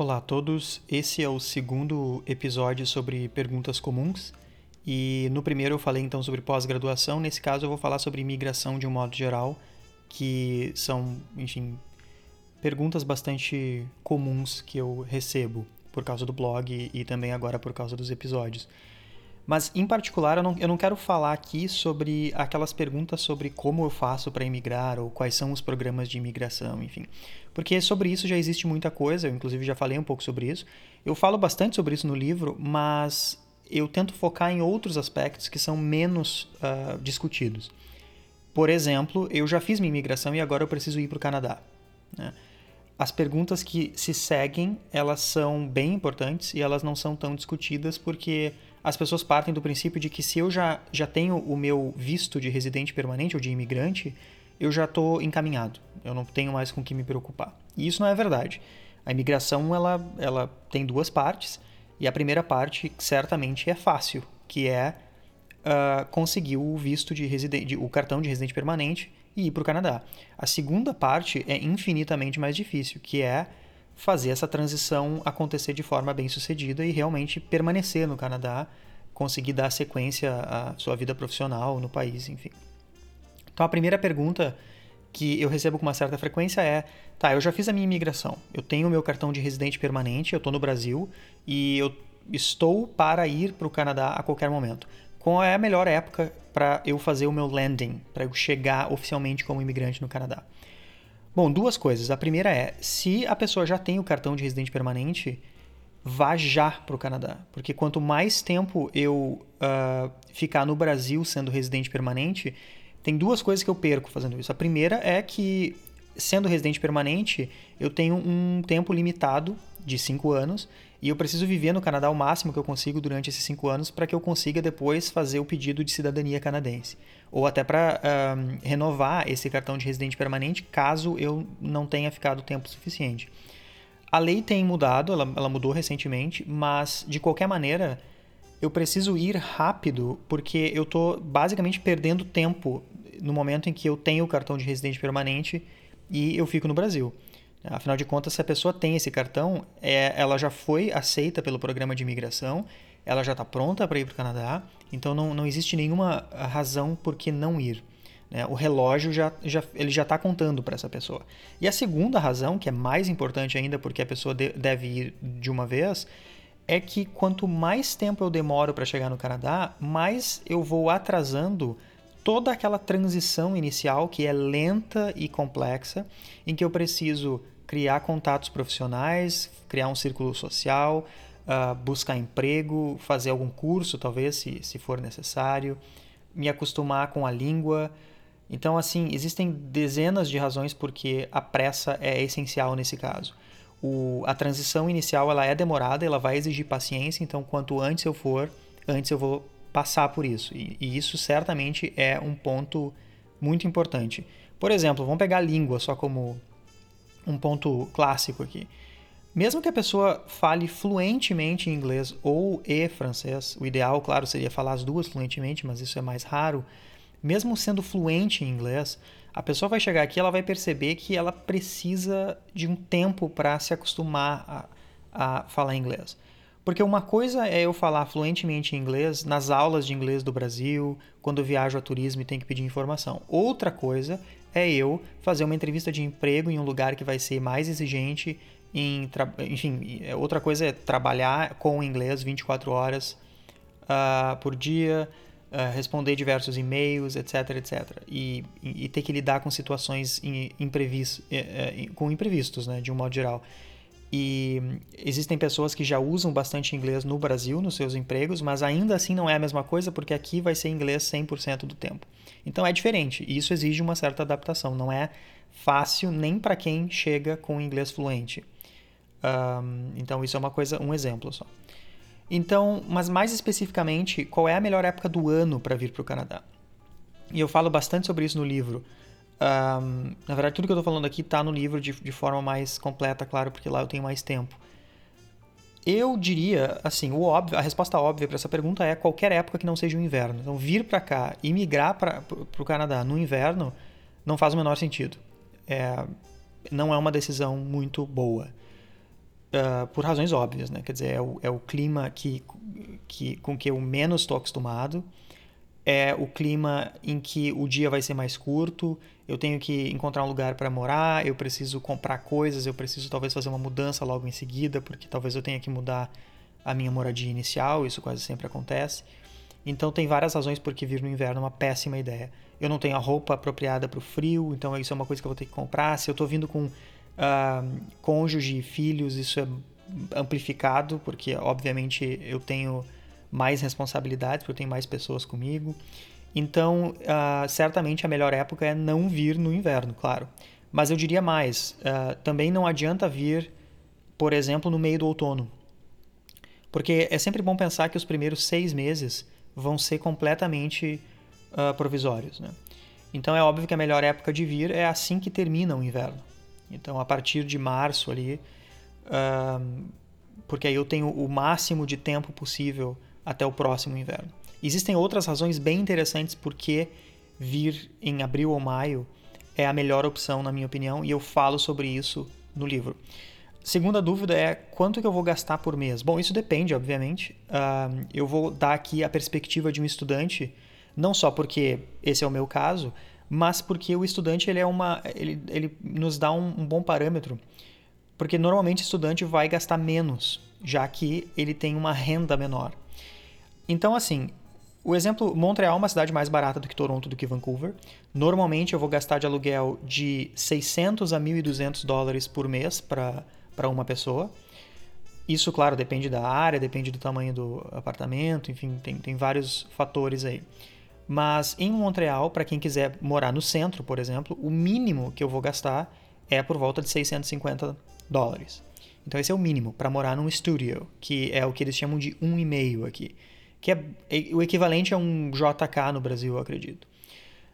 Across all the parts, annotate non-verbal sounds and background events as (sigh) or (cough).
Olá a todos, esse é o segundo episódio sobre perguntas comuns. E no primeiro eu falei então sobre pós-graduação, nesse caso eu vou falar sobre imigração de um modo geral, que são, enfim, perguntas bastante comuns que eu recebo por causa do blog e também agora por causa dos episódios. Mas, em particular, eu não, eu não quero falar aqui sobre aquelas perguntas sobre como eu faço para imigrar ou quais são os programas de imigração, enfim. Porque sobre isso já existe muita coisa, eu inclusive já falei um pouco sobre isso. Eu falo bastante sobre isso no livro, mas eu tento focar em outros aspectos que são menos uh, discutidos. Por exemplo, eu já fiz minha imigração e agora eu preciso ir para o Canadá. Né? As perguntas que se seguem, elas são bem importantes e elas não são tão discutidas porque as pessoas partem do princípio de que se eu já, já tenho o meu visto de residente permanente ou de imigrante, eu já estou encaminhado. Eu não tenho mais com que me preocupar. E isso não é verdade. A imigração ela, ela tem duas partes e a primeira parte certamente é fácil, que é uh, conseguir o visto de residente, o cartão de residente permanente e ir para o Canadá. A segunda parte é infinitamente mais difícil, que é fazer essa transição acontecer de forma bem sucedida e realmente permanecer no Canadá, conseguir dar sequência à sua vida profissional no país, enfim. Então a primeira pergunta que eu recebo com uma certa frequência é: tá, eu já fiz a minha imigração, eu tenho meu cartão de residente permanente, eu estou no Brasil e eu estou para ir para o Canadá a qualquer momento. Qual é a melhor época para eu fazer o meu landing, para eu chegar oficialmente como imigrante no Canadá? Bom, duas coisas. A primeira é, se a pessoa já tem o cartão de residente permanente, vá já para o Canadá. Porque quanto mais tempo eu uh, ficar no Brasil sendo residente permanente, tem duas coisas que eu perco fazendo isso. A primeira é que, sendo residente permanente, eu tenho um tempo limitado de cinco anos e eu preciso viver no Canadá o máximo que eu consigo durante esses cinco anos para que eu consiga depois fazer o pedido de cidadania canadense. Ou até para renovar esse cartão de residente permanente caso eu não tenha ficado tempo suficiente. A lei tem mudado, ela, ela mudou recentemente, mas de qualquer maneira eu preciso ir rápido porque eu estou basicamente perdendo tempo no momento em que eu tenho o cartão de residente permanente e eu fico no Brasil. Afinal de contas, se a pessoa tem esse cartão, é, ela já foi aceita pelo programa de imigração, ela já está pronta para ir para o Canadá, então não, não existe nenhuma razão por que não ir. Né? O relógio já, já, ele já está contando para essa pessoa. E a segunda razão, que é mais importante ainda porque a pessoa de, deve ir de uma vez, é que quanto mais tempo eu demoro para chegar no Canadá, mais eu vou atrasando toda aquela transição inicial que é lenta e complexa, em que eu preciso criar contatos profissionais, criar um círculo social, uh, buscar emprego, fazer algum curso, talvez, se, se for necessário, me acostumar com a língua. Então, assim, existem dezenas de razões porque a pressa é essencial nesse caso. O, a transição inicial ela é demorada, ela vai exigir paciência, então quanto antes eu for, antes eu vou passar por isso. E, e, isso certamente é um ponto muito importante. Por exemplo, vamos pegar a língua só como um ponto clássico aqui. Mesmo que a pessoa fale fluentemente inglês ou e francês, o ideal, claro, seria falar as duas fluentemente, mas isso é mais raro. Mesmo sendo fluente em inglês, a pessoa vai chegar aqui, ela vai perceber que ela precisa de um tempo para se acostumar a, a falar inglês. Porque uma coisa é eu falar fluentemente inglês nas aulas de inglês do Brasil, quando viajo a turismo e tenho que pedir informação. Outra coisa é eu fazer uma entrevista de emprego em um lugar que vai ser mais exigente. Em enfim, é, outra coisa é trabalhar com inglês 24 horas uh, por dia, uh, responder diversos e-mails, etc, etc. E, e, ter que lidar com situações imprevistos, eh, com imprevistos, né, de um modo geral. E existem pessoas que já usam bastante inglês no Brasil, nos seus empregos, mas ainda assim não é a mesma coisa, porque aqui vai ser inglês 100% do tempo. Então é diferente, e isso exige uma certa adaptação. Não é fácil nem para quem chega com inglês fluente. Um, então isso é uma coisa, um exemplo só. Então, mas mais especificamente, qual é a melhor época do ano para vir para o Canadá? E eu falo bastante sobre isso no livro. Um, na verdade, tudo que eu estou falando aqui está no livro de, de forma mais completa, claro, porque lá eu tenho mais tempo. Eu diria, assim, o óbvio, a resposta óbvia para essa pergunta é qualquer época que não seja o inverno. Então, vir para cá e migrar para o Canadá no inverno não faz o menor sentido. É, não é uma decisão muito boa. uh, por razões óbvias, né? Quer dizer, é o, é o clima que, que, com que eu menos estou acostumado, é o clima em que o dia vai ser mais curto, eu tenho que encontrar um lugar para morar, eu preciso comprar coisas, eu preciso talvez fazer uma mudança logo em seguida, porque talvez eu tenha que mudar a minha moradia inicial, isso quase sempre acontece. Então tem várias razões por que vir no inverno é uma péssima ideia. Eu não tenho a roupa apropriada para o frio, então isso é uma coisa que eu vou ter que comprar. Se eu estou vindo com uh, cônjuge e filhos, isso é amplificado, porque obviamente eu tenho mais responsabilidades, porque eu tenho mais pessoas comigo. Então, uh, certamente a melhor época é não vir no inverno, claro. Mas eu diria mais, uh, também não adianta vir, por exemplo, no meio do outono. Porque é sempre bom pensar que os primeiros seis meses vão ser completamente uh, provisórios. Né? Então é óbvio que a melhor época de vir é assim que termina o inverno. Então a partir de março ali, porque aí eu tenho o máximo de tempo possível até o próximo inverno. Existem outras razões bem interessantes por que vir em abril ou maio é a melhor opção, na minha opinião, e eu falo sobre isso no livro. Segunda dúvida é quanto que eu vou gastar por mês? Bom, isso depende, obviamente. Uh, eu vou dar aqui a perspectiva de um estudante, não só porque esse é o meu caso, mas porque o estudante ele é uma, ele, ele nos dá um, um bom parâmetro, porque normalmente o estudante vai gastar menos, já que ele tem uma renda menor. Então, assim, o exemplo, Montreal é uma cidade mais barata do que Toronto, do que Vancouver. Normalmente eu vou gastar de aluguel de 600 a 1.200 dólares por mês para uma pessoa. Isso, claro, depende da área, depende do tamanho do apartamento, enfim, tem, tem vários fatores aí. Mas em Montreal, para quem quiser morar no centro, por exemplo, o mínimo que eu vou gastar é por volta de 650 dólares. Então esse é o mínimo para morar num studio, que é o que eles chamam de um e meio aqui que é, é o equivalente a um JK no Brasil, eu acredito.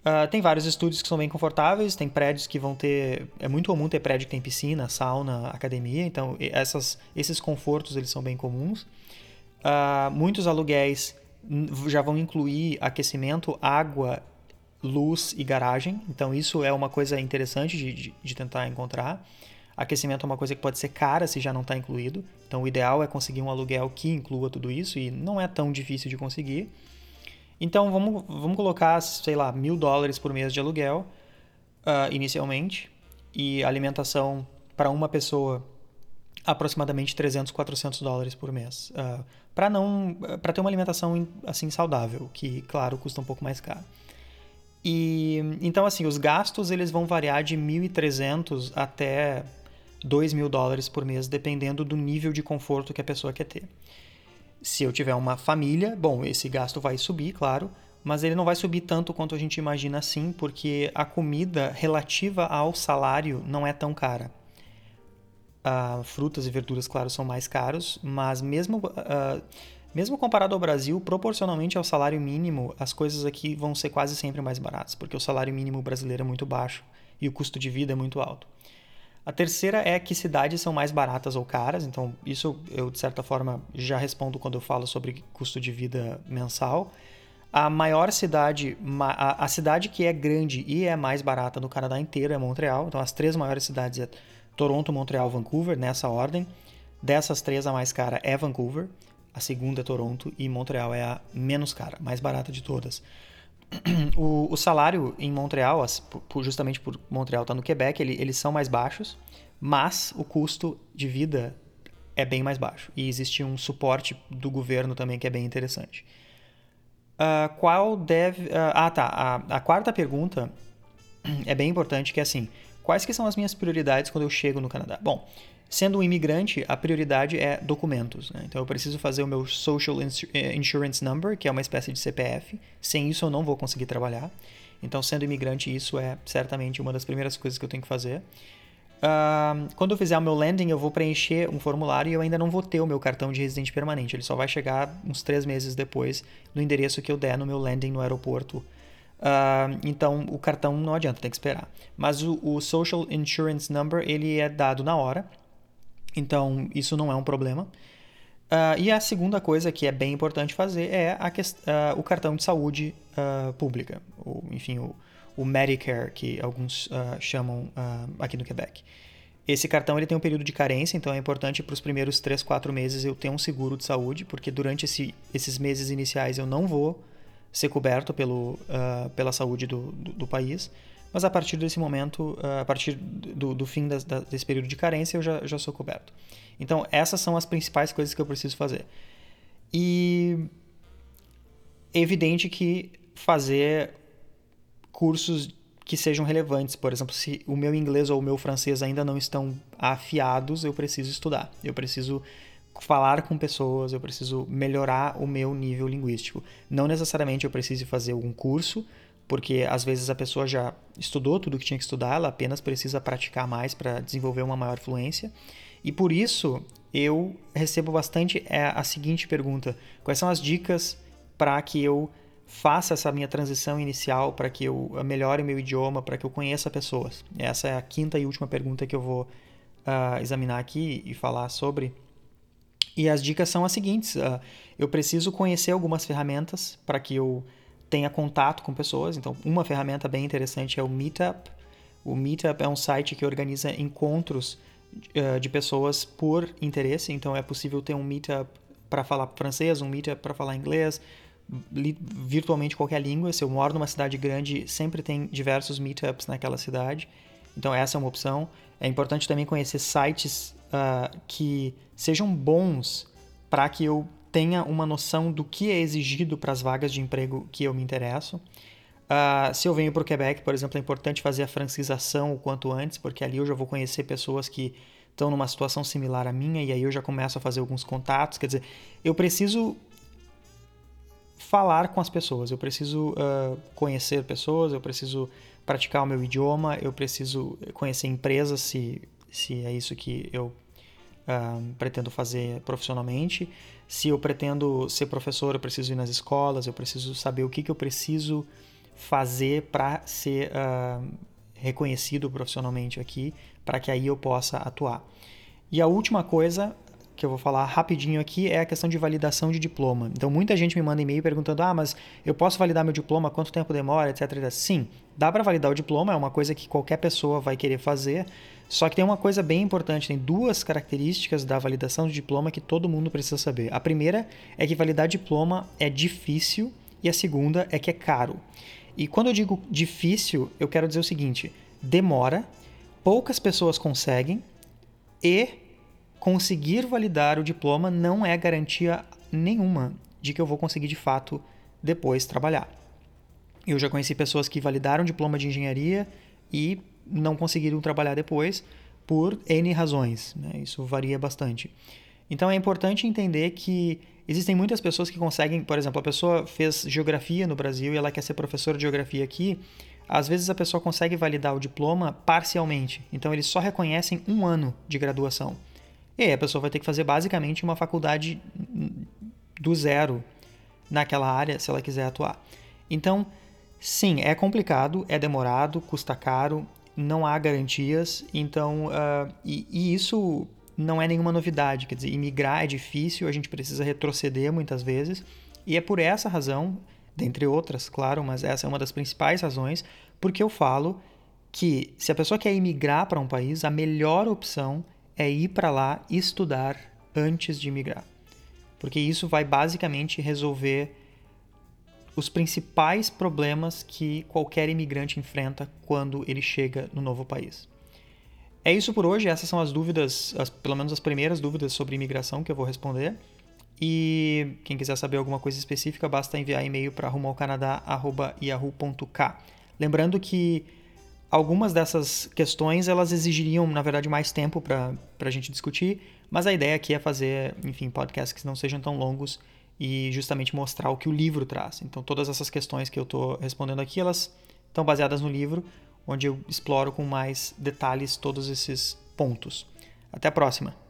Uh, tem vários estúdios que são bem confortáveis, tem prédios que vão ter. É muito comum ter prédio que tem piscina, sauna, academia, então essas, esses confortos eles são bem comuns. Uh, muitos aluguéis já vão incluir aquecimento, água, luz e garagem, então isso é uma coisa interessante de, de, de tentar encontrar. Aquecimento é uma coisa que pode ser cara se já não está incluído. Então, o ideal é conseguir um aluguel que inclua tudo isso e não é tão difícil de conseguir. Então, vamos, vamos colocar, sei lá, mil dólares por mês de aluguel uh, inicialmente e alimentação para uma pessoa aproximadamente 300, 400 dólares por mês. Uh, para não para ter uma alimentação assim saudável, que claro, custa um pouco mais caro. E então assim, os gastos eles vão variar de 1.300 até 2 mil dólares por mês, dependendo do nível de conforto que a pessoa quer ter. Se eu tiver uma família, bom, esse gasto vai subir, claro, mas ele não vai subir tanto quanto a gente imagina assim, porque a comida relativa ao salário não é tão cara. Uh, frutas e verduras, claro, são mais caros, mas mesmo, uh, mesmo comparado ao Brasil, proporcionalmente ao salário mínimo, as coisas aqui vão ser quase sempre mais baratas, porque o salário mínimo brasileiro é muito baixo e o custo de vida é muito alto. A terceira é que cidades são mais baratas ou caras, então isso eu de certa forma já respondo quando eu falo sobre custo de vida mensal. A maior cidade, a cidade que é grande e é mais barata no Canadá inteiro é Montreal. Então as três maiores cidades é Toronto, Montreal, Vancouver, nessa ordem. Dessas três a mais cara é Vancouver, a segunda é Toronto e Montreal é a menos cara, mais barata de todas. (clears throat) o, o, salário em Montreal, justamente por Montreal estar tá no Quebec, ele, eles são mais baixos, mas o custo de vida é bem mais baixo. E existe um suporte do governo também que é bem interessante. Uh, qual deve. Uh, ah, tá. A, a, quarta pergunta (clears throat) é bem importante, que é assim: quais que são as minhas prioridades quando eu chego no Canadá? Bom, Sendo um imigrante, a prioridade é documentos. Né? Então eu preciso fazer o meu Social eh, Insurance Number, que é uma espécie de CPF. Sem isso eu não vou conseguir trabalhar. Então, sendo imigrante, isso é certamente uma das primeiras coisas que eu tenho que fazer. Uh, quando eu fizer o meu landing, eu vou preencher um formulário e eu ainda não vou ter o meu cartão de residente permanente. Ele só vai chegar uns três meses depois no endereço que eu der no meu landing no aeroporto. Uh, então, o cartão não adianta, tem que esperar. Mas o, o Social Insurance Number, ele é dado na hora. Então, isso não é um problema. Uh, e a segunda coisa que é bem importante fazer é uh, o cartão de saúde uh, pública, ou, enfim, o, o, Medicare, que alguns chamam aqui no Quebec. Esse cartão ele tem um período de carência, então é importante para os primeiros 3, 4 meses eu ter um seguro de saúde, porque durante esse, esses meses iniciais eu não vou ser coberto pelo, pela saúde do, do, do, país. Mas a partir desse momento, uh, a partir do, do fim desse período de carência, eu já, já sou coberto. Então, essas são as principais coisas que eu preciso fazer. E é evidente que fazer cursos que sejam relevantes. Por exemplo, se o meu inglês ou o meu francês ainda não estão afiados, eu preciso estudar. Eu preciso falar com pessoas, eu preciso melhorar o meu nível linguístico. Não necessariamente eu preciso fazer algum curso, porque às vezes a pessoa já estudou tudo que tinha que estudar, ela apenas precisa praticar mais para desenvolver uma maior fluência. E por isso eu recebo bastante é, a seguinte pergunta: quais são as dicas para que eu faça essa minha transição inicial, para que eu melhore o meu idioma, para que eu conheça pessoas? Essa é a quinta e última pergunta que eu vou uh, examinar aqui e falar sobre. E as dicas são as seguintes: uh, eu preciso conhecer algumas ferramentas para que eu tenha contato com pessoas. Então, uma ferramenta bem interessante é o Meetup. O Meetup é um site que organiza encontros uh, de pessoas por interesse. Então, é possível ter um Meetup para falar francês, um Meetup para falar inglês, virtualmente qualquer língua. Se eu moro numa cidade grande, sempre tem diversos Meetups naquela cidade. Então, essa é uma opção. É importante também conhecer sites uh, que sejam bons para que eu tenha uma noção do que é exigido para as vagas de emprego que eu me interesso. Uh, se eu venho para o Quebec, por exemplo, é importante fazer a francização o quanto antes, porque ali eu já vou conhecer pessoas que estão numa situação similar à minha e aí eu já começo a fazer alguns contatos. Quer dizer, eu preciso falar com as pessoas, eu preciso uh, conhecer pessoas, eu preciso praticar o meu idioma, eu preciso conhecer empresas se, se é isso que eu uh, pretendo fazer profissionalmente. Se eu pretendo ser professor, eu preciso ir nas escolas, eu preciso saber o que, que eu preciso fazer para ser uh, reconhecido profissionalmente aqui, para que aí eu possa atuar. E a última coisa que eu vou falar rapidinho aqui é a questão de validação de diploma. Então, muita gente me manda e-mail perguntando: ah, mas eu posso validar meu diploma? Quanto tempo demora? Etc. etc. Sim, dá para validar o diploma, é uma coisa que qualquer pessoa vai querer fazer. Só que tem uma coisa bem importante: tem duas características da validação de diploma que todo mundo precisa saber. A primeira é que validar diploma é difícil, e a segunda é que é caro. E quando eu digo difícil, eu quero dizer o seguinte: demora, poucas pessoas conseguem e conseguir validar o diploma não é garantia nenhuma de que eu vou conseguir de fato depois trabalhar. Eu já conheci pessoas que validaram o diploma de engenharia e não conseguiram trabalhar depois por N razões. Né? Isso varia bastante. Então é importante entender que existem muitas pessoas que conseguem, por exemplo, a pessoa fez geografia no Brasil e ela quer ser professora de geografia aqui. Às vezes a pessoa consegue validar o diploma parcialmente, então eles só reconhecem um ano de graduação. E aí a pessoa vai ter que fazer basicamente uma faculdade do zero naquela área se ela quiser atuar. Então, sim, é complicado, é demorado, custa caro, não há garantias, então, uh, e, e, isso não é nenhuma novidade, quer dizer, imigrar é difícil, a gente precisa retroceder muitas vezes, e é por essa razão, dentre outras, claro, mas essa é uma das principais razões, porque eu falo que se a pessoa quer imigrar para um país, a melhor opção é ir para lá estudar antes de migrar. Porque isso vai basicamente resolver os principais problemas que qualquer imigrante enfrenta quando ele chega no novo país. É isso por hoje, essas são as dúvidas, as, pelo menos as primeiras dúvidas sobre imigração que eu vou responder. E quem quiser saber alguma coisa específica, basta enviar e-mail para rumoalcanadá.yahoo.k. Lembrando que Algumas dessas questões elas exigiriam, na verdade, mais tempo para a gente discutir, mas a ideia aqui é fazer, enfim, podcasts que não sejam tão longos e justamente mostrar o que o livro traz. Então, todas essas questões que eu estou respondendo aqui, elas estão baseadas no livro, onde eu exploro com mais detalhes todos esses pontos. Até a próxima!